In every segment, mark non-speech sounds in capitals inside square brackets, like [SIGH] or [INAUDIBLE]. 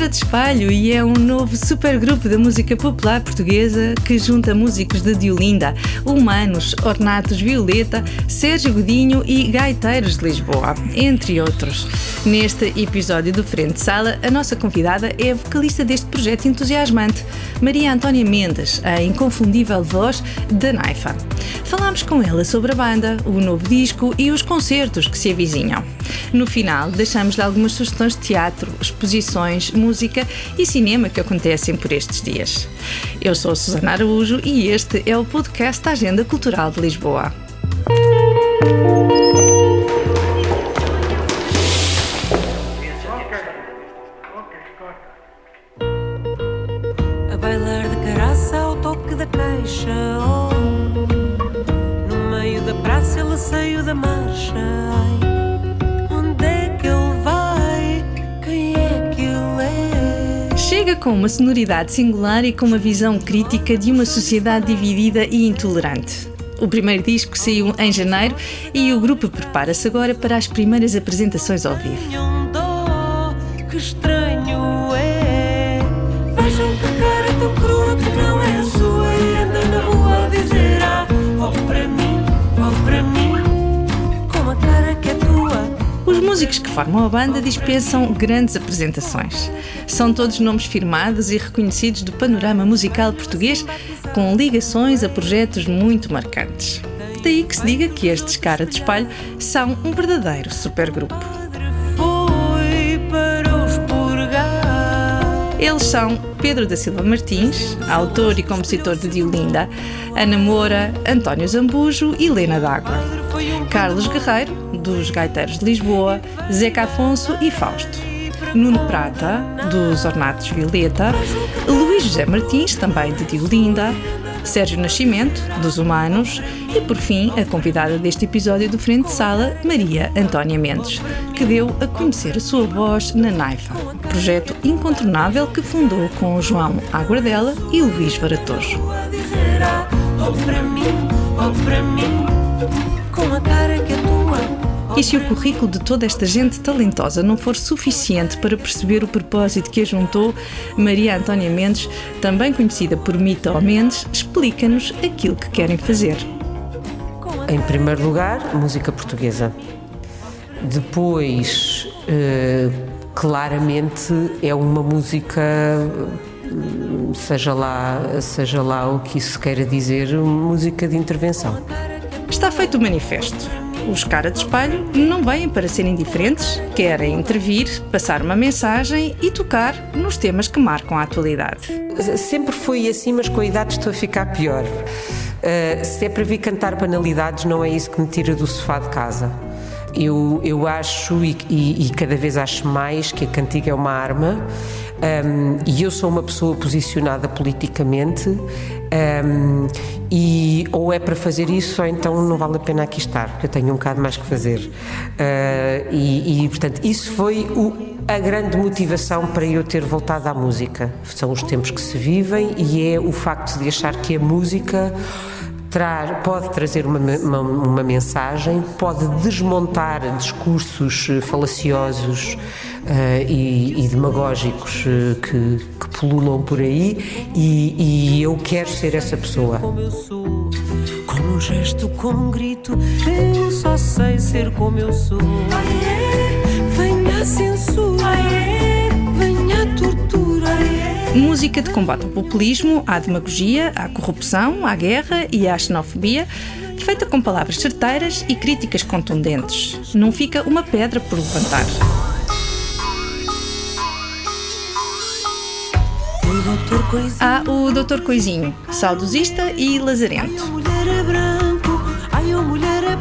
Cara de Espalho e é um novo supergrupo da música popular portuguesa que junta músicos de Diolinda, Humanos, Ornatos Violeta, Sérgio Godinho e Gaiteiros de Lisboa, entre outros. Neste episódio do Frente Sala, a nossa convidada é a vocalista deste projeto entusiasmante, Maria Antónia Mendes, a inconfundível voz da Naifa. Falámos com ela sobre a banda, o novo disco e os concertos que se avizinham. No final, deixamos-lhe algumas sugestões de teatro, exposições, música e cinema que acontecem por estes dias. Eu sou a Susana Araújo e este é o podcast da Agenda Cultural de Lisboa. Com uma sonoridade singular e com uma visão crítica de uma sociedade dividida e intolerante. O primeiro disco saiu em janeiro e o grupo prepara-se agora para as primeiras apresentações ao vivo. Formam a banda dispensam grandes apresentações. São todos nomes firmados e reconhecidos do panorama musical português, com ligações a projetos muito marcantes. Daí que se diga que estes cara de espalho são um verdadeiro supergrupo. Eles são Pedro da Silva Martins, autor e compositor de Diolinda, Ana Moura, António Zambujo e Helena D'Água, Carlos Guerreiro, dos Gaiteiros de Lisboa, Zeca Afonso e Fausto, Nuno Prata, dos Ornatos Violeta, Luís José Martins, também de Diolinda, Sérgio Nascimento, dos Humanos e, por fim, a convidada deste episódio do Frente de Sala, Maria Antónia Mendes, que deu a conhecer a sua voz na Naifa, projeto incontornável que fundou com João Aguardela e Luís Varatojo. ah, oh oh Com a cara que é tua E se o currículo de toda esta gente talentosa não for suficiente para perceber o propósito que a juntou, Maria Antónia Mendes, também conhecida por Mita ou Mendes, explica-nos aquilo que querem fazer. Em primeiro lugar, música portuguesa. Depois, eh, claramente, é uma música, seja lá, seja lá o que isso queira dizer, música de intervenção. Está feito o manifesto. Os cara de espalho não vêm para serem diferentes, querem intervir, passar uma mensagem e tocar nos temas que marcam a atualidade. Sempre foi assim, mas com a idade estou a ficar pior. Uh, se é para vir cantar banalidades, não é isso que me tira do sofá de casa. Eu, eu acho, e, e- e cada vez acho mais, que a cantiga é uma arma, um, e eu sou uma pessoa posicionada politicamente, um, e ou é para fazer isso, ou então não vale a pena aqui estar, porque eu tenho um bocado mais que fazer. Uh, e, e, portanto, isso foi o, a grande motivação para eu ter voltado à música. São os tempos que se vivem e é o facto de achar que a música tra- pode trazer uma, uma, uma mensagem, pode desmontar discursos eh, falaciosos eh, e, e demagógicos eh, que, que pululam por aí e, e eu quero ser essa pessoa. como eu sou Com um gesto, com um grito Eu só sei ser como eu sou Venha a Música de combate ao populismo, à demagogia, à corrupção, à guerra e à xenofobia, feita com palavras certeiras e críticas contundentes. Não fica uma pedra por levantar. Doutor Há o Dr. Coisinho, saudosista e lazarento. é é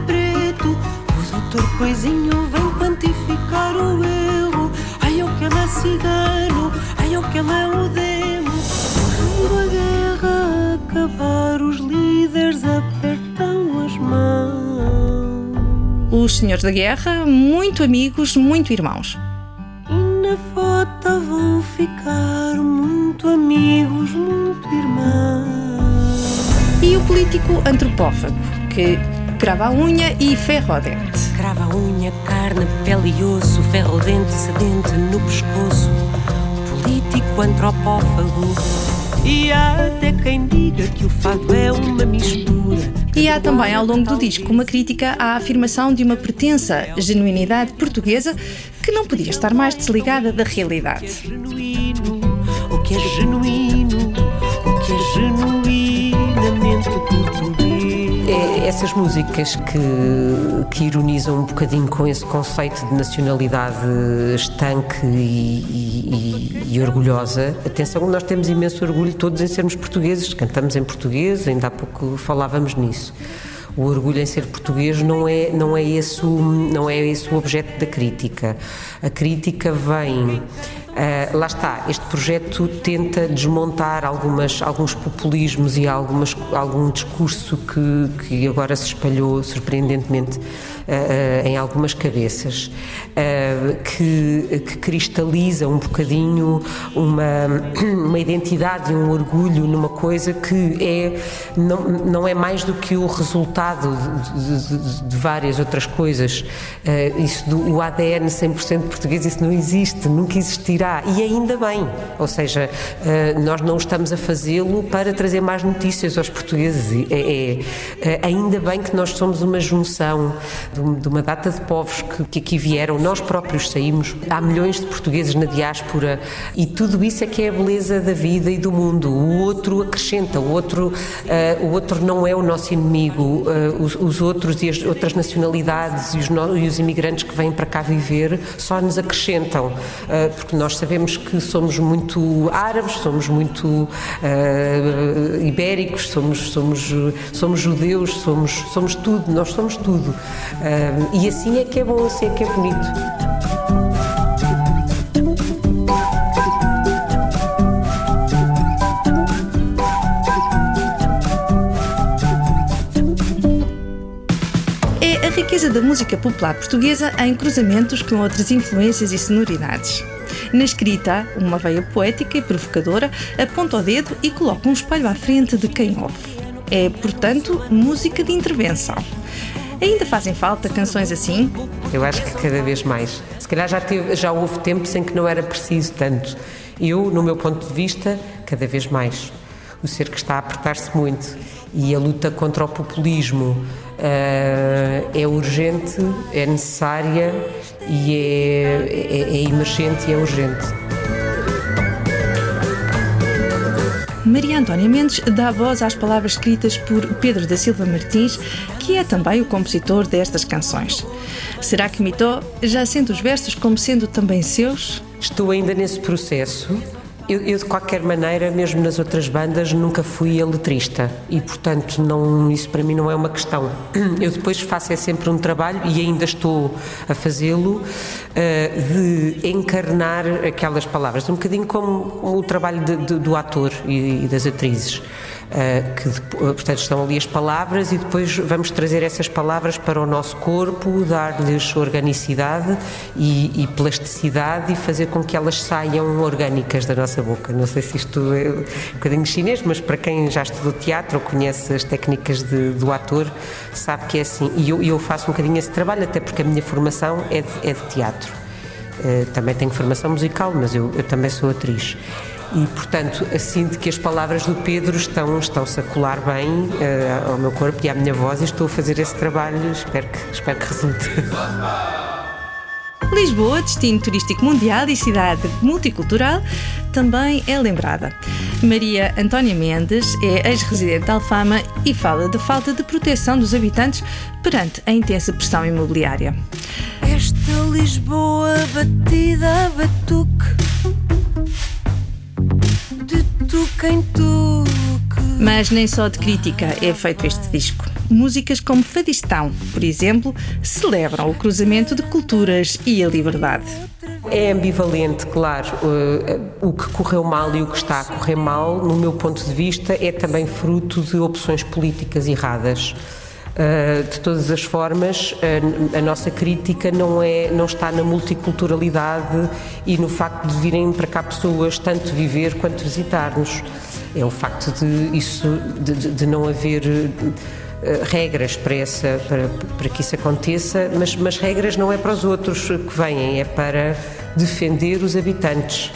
doutor Coisinho vem quantificar o erro Ai, o que ele é cigano O que ele é o demo Quando a guerra acabar Os líderes apertam as mãos Os senhores da guerra, muito amigos, muito irmãos. E na foto vão ficar muito amigos, muito irmãos. E o político antropófago, que crava a unha e ferro ao dente. Crava a unha, carne, pele e osso, ferro ao dente, sedente no pescoço. Político antropófago. E há até quem diga que o fado é uma mistura. E há também ao longo do disco uma crítica à afirmação de uma pretensa genuinidade portuguesa que não podia estar mais desligada da realidade. Genuíno, o que é genuíno, o que é genuinamente português. É essas músicas que, que ironizam um bocadinho com esse conceito de nacionalidade estanque e, e- e- orgulhosa. Atenção, nós temos imenso orgulho todos em sermos portugueses, cantamos em português, ainda há pouco falávamos nisso. O orgulho em ser português não é, não é, esse, o, não é esse o objeto da crítica. A crítica vem. Ah, lá está, este projeto tenta desmontar algumas, alguns populismos e algumas, algum discurso que, que agora se espalhou surpreendentemente ah, ah, em algumas cabeças, que, que cristaliza um bocadinho uma, [CLEARS THROAT] uma identidade e um orgulho numa coisa que é, não, não é mais do que o resultado de, de- de- várias outras coisas. Isso do o ADN 100% português, isso não existe, nunca existirá. E ainda bem. Ou seja, ah, nós não estamos a fazê-lo para trazer mais notícias aos portugueses. É, é, ah, ainda bem que nós somos uma junção de, um- uma data de povos que, que aqui vieram, nós próprios saímos. Há milhões de portugueses na diáspora e tudo isso é que é a beleza da vida e do mundo. O outro acrescenta, o outro, ah, o outro não é o nosso inimigo. Ah, os, os outros e as outras nacionalidades e os, no- e os imigrantes que vêm para cá viver só nos acrescentam, ah, porque nós sabemos que somos muito árabes, somos muito ah, ibéricos, somos, somos, somos judeus, somos, somos tudo, nós somos tudo. Ah, e assim é que é bom, assim é que é bonito. É a riqueza da música popular portuguesa em cruzamentos com outras influências e sonoridades. Na escrita, uma veia poética e provocadora aponta o dedo e coloca um espelho à frente de quem ouve. É, portanto, música de intervenção. Ainda fazem falta canções assim? Eu acho que cada vez mais. Se calhar já, teve, já houve tempos em que não era preciso tanto. Eu, no meu ponto de vista, cada vez mais. O cerco está a apertar-se muito e a luta contra o populismo é urgente, é necessária e é, é, é emergente e é urgente. Maria Antónia Mendes dá voz às palavras escritas por Pedro da Silva Martins, que é também o compositor destas canções. Será que imitou, já sendo os versos como sendo também seus? Estou ainda nesse processo. Eu, eu, de qualquer maneira, mesmo nas outras bandas, nunca fui a letrista e, portanto, não, isso para mim não é uma questão. [CLEARS THROAT] Eu depois faço é sempre um trabalho e ainda estou a fazê-lo eh, de encarnar aquelas palavras, um bocadinho como o trabalho de- de- do ator e, e das atrizes. Eh, que eh, portanto estão ali as palavras e depois vamos trazer essas palavras para o nosso corpo, dar-lhes organicidade e, e plasticidade e fazer com que elas saiam orgânicas da nossa boca. Não sei se isto é um bocadinho chinês, mas para quem já estudou teatro ou conhece as técnicas de- do ator, sabe que é assim. E eu, eu faço um bocadinho esse trabalho, até porque a minha formação é de, é de teatro. Eh, também tenho formação musical, mas eu, eu também sou atriz. E, portanto, sinto que as palavras do Pedro estão, estão-se a colar bem eh, ao meu corpo e à minha voz e estou a fazer esse trabalho. Espero que, espero que resulte. Lisboa, destino turístico mundial e cidade multicultural, também é lembrada. Maria Antónia Mendes é ex-residente de Alfama e fala da falta de proteção dos habitantes perante a intensa pressão imobiliária. Esta Lisboa batida a batuque tuque em tuque Mas nem só de crítica é feito este disco. Músicas como Fadistão, por exemplo, celebram o cruzamento de culturas e a liberdade. É ambivalente, claro. Uh, o que correu mal e o que está a correr mal, no meu ponto de vista, é também fruto de opções políticas erradas. Uh, de todas as formas, a, nossa crítica não, é, não está na multiculturalidade e no facto de virem para cá pessoas tanto viver quanto visitar-nos. É o facto de isso de, de, não haver uh, regras para, essa, para, para que isso aconteça, mas, mas regras não é para os outros que vêm, é para defender os habitantes.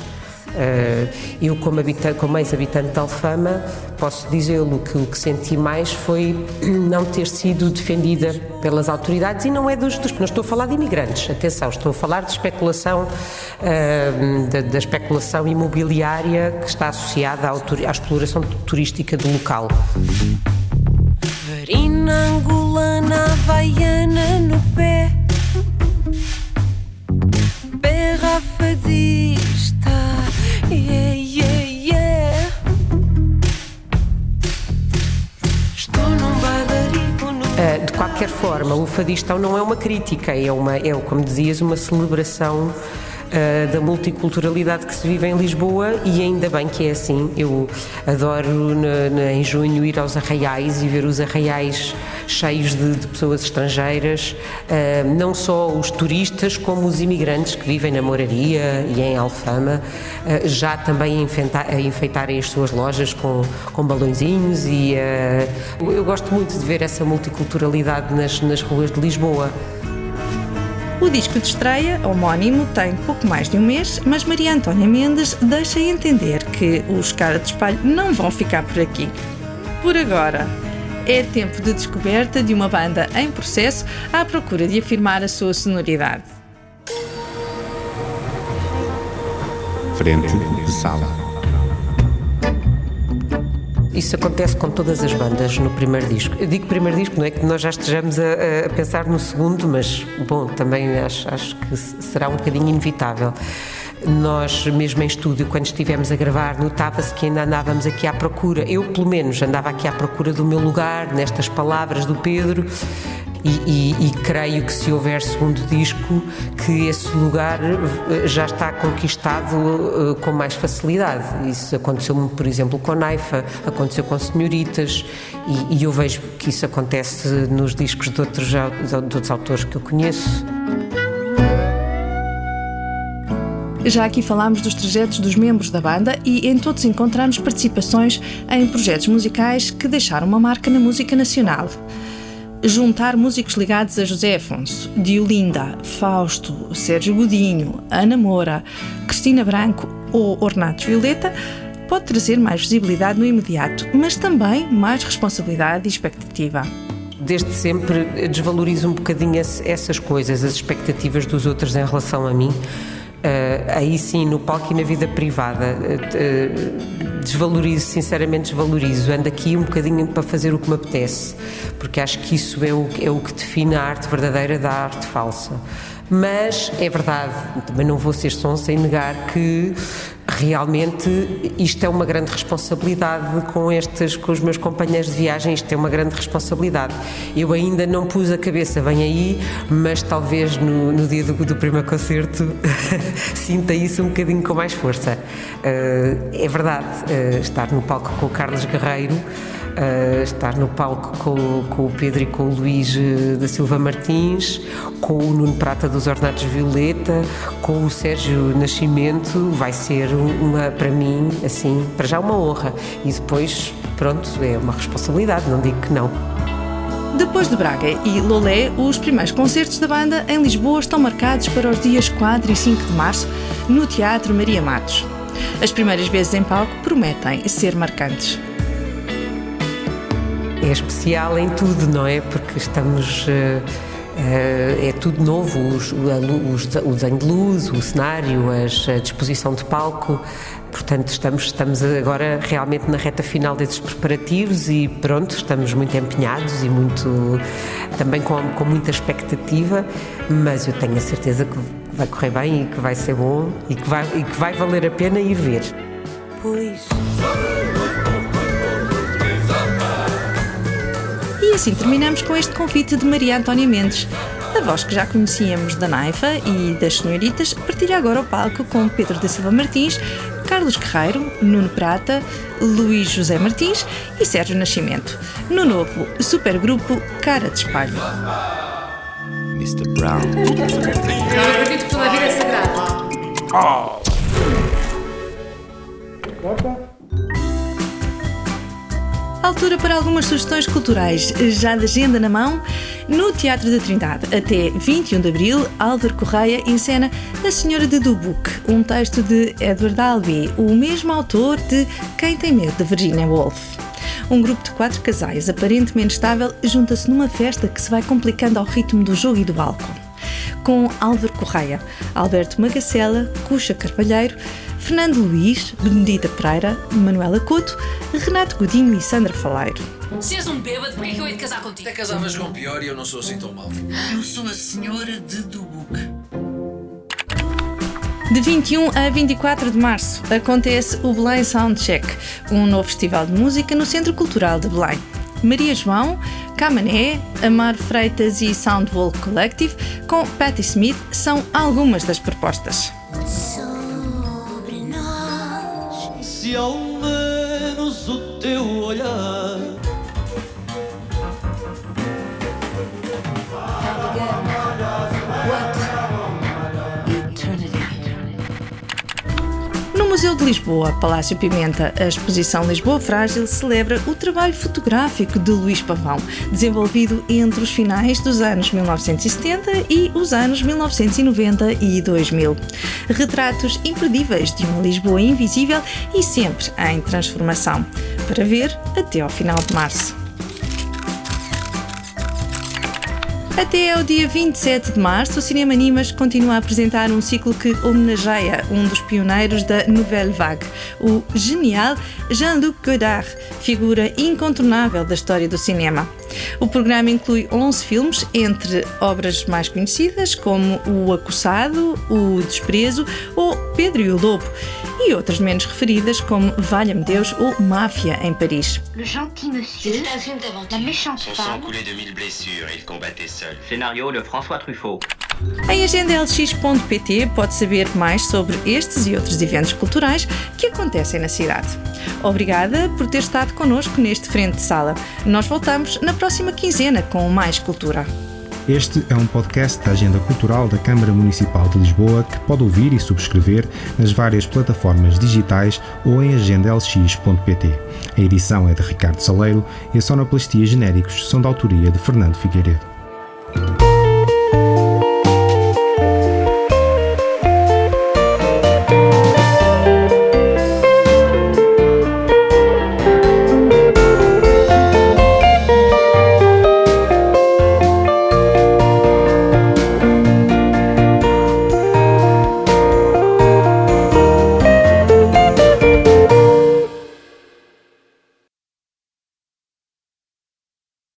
Eh, eu, como, habitante, como ex-habitante de Alfama, posso dizê-lo que o que senti mais foi [CLEARS THROAT] não ter sido defendida pelas autoridades e não é dos, dos não estou a falar de imigrantes, atenção, estou a falar de especulação, uh, da, da, especulação imobiliária que está associada à, à exploração turística do local. Varina angolana, havaiana no pé, forma, o fadistão não é uma crítica, é, uma, é como dizias, uma celebração uh, da multiculturalidade que se vive em Lisboa e ainda bem que é assim. Eu adoro na, na, em junho ir aos arraiais e ver os arraiais cheios de, de pessoas estrangeiras, uh, não só os turistas como os imigrantes que vivem na Moraria e em Alfama, uh, já também a, enfeitar, enfeitarem as suas lojas com, com balõezinhos e eu gosto muito de ver essa multiculturalidade nas, nas ruas de Lisboa. O disco de estreia, homónimo, tem pouco mais de um mês, mas Maria Antónia Mendes deixa entender que os cara de espalho não vão ficar por aqui. Por agora, é tempo de descoberta de uma banda em processo à procura de afirmar a sua sonoridade. Frente de sala. Isso acontece com todas as bandas no primeiro disco. Eu digo primeiro disco, não é que nós já estejamos a, a pensar no segundo, mas, bom, também acho, acho que será um bocadinho inevitável. Nós, mesmo em estúdio, quando estivemos a gravar, notava-se que ainda andávamos aqui à procura. Eu, pelo menos, andava aqui à procura do meu lugar, nestas palavras do Pedro, e, e, e, creio que se houver segundo disco, que esse lugar eh, já está conquistado uh, com mais facilidade. Isso aconteceu-me, por exemplo, com Naifa, aconteceu com Senhoritas, e, e, eu vejo que isso acontece nos discos de outros, de outros autores que eu conheço. Já aqui falámos dos trajetos dos membros da banda e em todos encontramos participações em projetos musicais que deixaram uma marca na música nacional juntar músicos ligados a José Afonso, Diolinda, Fausto, Sérgio Godinho, Ana Moura, Cristina Branco ou Ornatos Violeta pode trazer mais visibilidade no imediato, mas também mais responsabilidade e expectativa desde sempre desvalorizo um bocadinho essas coisas, as expectativas dos outros em relação a mim. Uh, aí sim, no palco e na vida privada. Uh, desvalorizo, sinceramente desvalorizo. Ando aqui um bocadinho para fazer o que me apetece, porque acho que isso é o, é o que define a arte verdadeira da arte falsa. Mas é verdade, também não vou ser sonsa em negar que realmente isto é uma grande responsabilidade com estes, com os meus companheiros de viagem, isto é uma grande responsabilidade. Eu ainda não pus a cabeça bem aí, mas talvez no, no dia do, do, primeiro concerto [LAUGHS] sinta isso um bocadinho com mais força. Uh, é verdade, uh, estar no palco com o Carlos Guerreiro estar no palco com, com, o Pedro e com o Luís eh, da Silva Martins, com o Nuno Prata dos Ornatos Violeta, com o Sérgio Nascimento, vai ser uma, para mim, assim, para já uma honra. E depois, pronto, é uma responsabilidade, não digo que não. Depois de Braga e Lolé, os primeiros concertos da banda em Lisboa estão marcados para os dias 4 e 5 de março no Teatro Maria Matos. As primeiras vezes em palco prometem ser marcantes é especial em tudo, não é? Porque estamos. Uh, uh, é tudo novo, o desenho de luz, o cenário, a disposição de palco. Portanto, estamos, estamos agora realmente na reta final desses preparativos e pronto, estamos muito empenhados e muito também com, com muita expectativa, mas eu tenho a certeza que vai correr bem e que vai ser bom e que vai, e que vai valer a pena ir ver. Pois. E assim terminamos com este convite de Maria Antónia Mendes. A voz que já conhecíamos da Naifa e das Senhoritas partilha agora o palco com Pedro da Silva Martins, Carlos Guerreiro, Nuno Prata, Luís José Martins e Sérgio Nascimento, no novo supergrupo Cara de Espalho. Mr. Brown. Eu acredito que toda a vida é sagrada. Altura para algumas sugestões culturais, já de agenda na mão. No Teatro da Trindade, até 21 de abril, Álvaro Correia encena A Senhora de Dubuque, um texto de Edward Albee, o mesmo autor de Quem Tem Medo de Virginia Woolf. Um grupo de quatro casais, aparentemente estável, junta-se numa festa que se vai complicando ao ritmo do jogo e do álcool. Com Álvaro Correia, Alberto Magacela, Cuxa Carvalheiro, Fernando Luís, Benedita Pereira, Manuela Couto, Renato Godinho e Sandra Faleiro. Se és um bêbado, porquê que eu hei de casar contigo? Até casavas com pior e eu não sou assim tão mau. Eu sou a senhora de Dubuque. De 21 a 24 de março acontece o Belém Soundcheck, um novo festival de música no Centro Cultural de Belém. Maria João, Camané, Amar Freitas e Soundwall Collective, com Patti Smith, são algumas das propostas. Ao menos o teu olhar Museu de Lisboa, Palácio Pimenta, a exposição Lisboa Frágil celebra o trabalho fotográfico de Luís Pavão, desenvolvido entre os finais dos anos 1970 e os anos 1990 e 2000. Retratos imperdíveis de uma Lisboa invisível e sempre em transformação. Para ver até ao final de março. Até ao dia 27 de março, o Cinema Animas continua a apresentar um ciclo que homenageia um dos pioneiros da Nouvelle Vague, o genial Jean-Luc Godard, figura incontornável da história do cinema. O programa inclui 11 filmes, entre obras mais conhecidas como O Acossado, O Desprezo ou Pedro e o Lobo, e outras menos referidas como Valha-me Deus ou Máfia em Paris. Le gentil monsieur, la méchante Son sang femme, coulait de mille blessures il combattait seul. Scénario de François Truffaut. Em agendalx.pt pode saber mais sobre estes e outros eventos culturais que acontecem na cidade. Obrigada por ter estado connosco neste Frente de Sala. Nós voltamos na próxima quinzena com mais cultura. Este é um podcast da Agenda Cultural da Câmara Municipal de Lisboa que pode ouvir e subscrever nas várias plataformas digitais ou em agendalx.pt. A edição é de Ricardo Saleiro e a sonoplastia genéricos são da autoria de Fernando Figueiredo.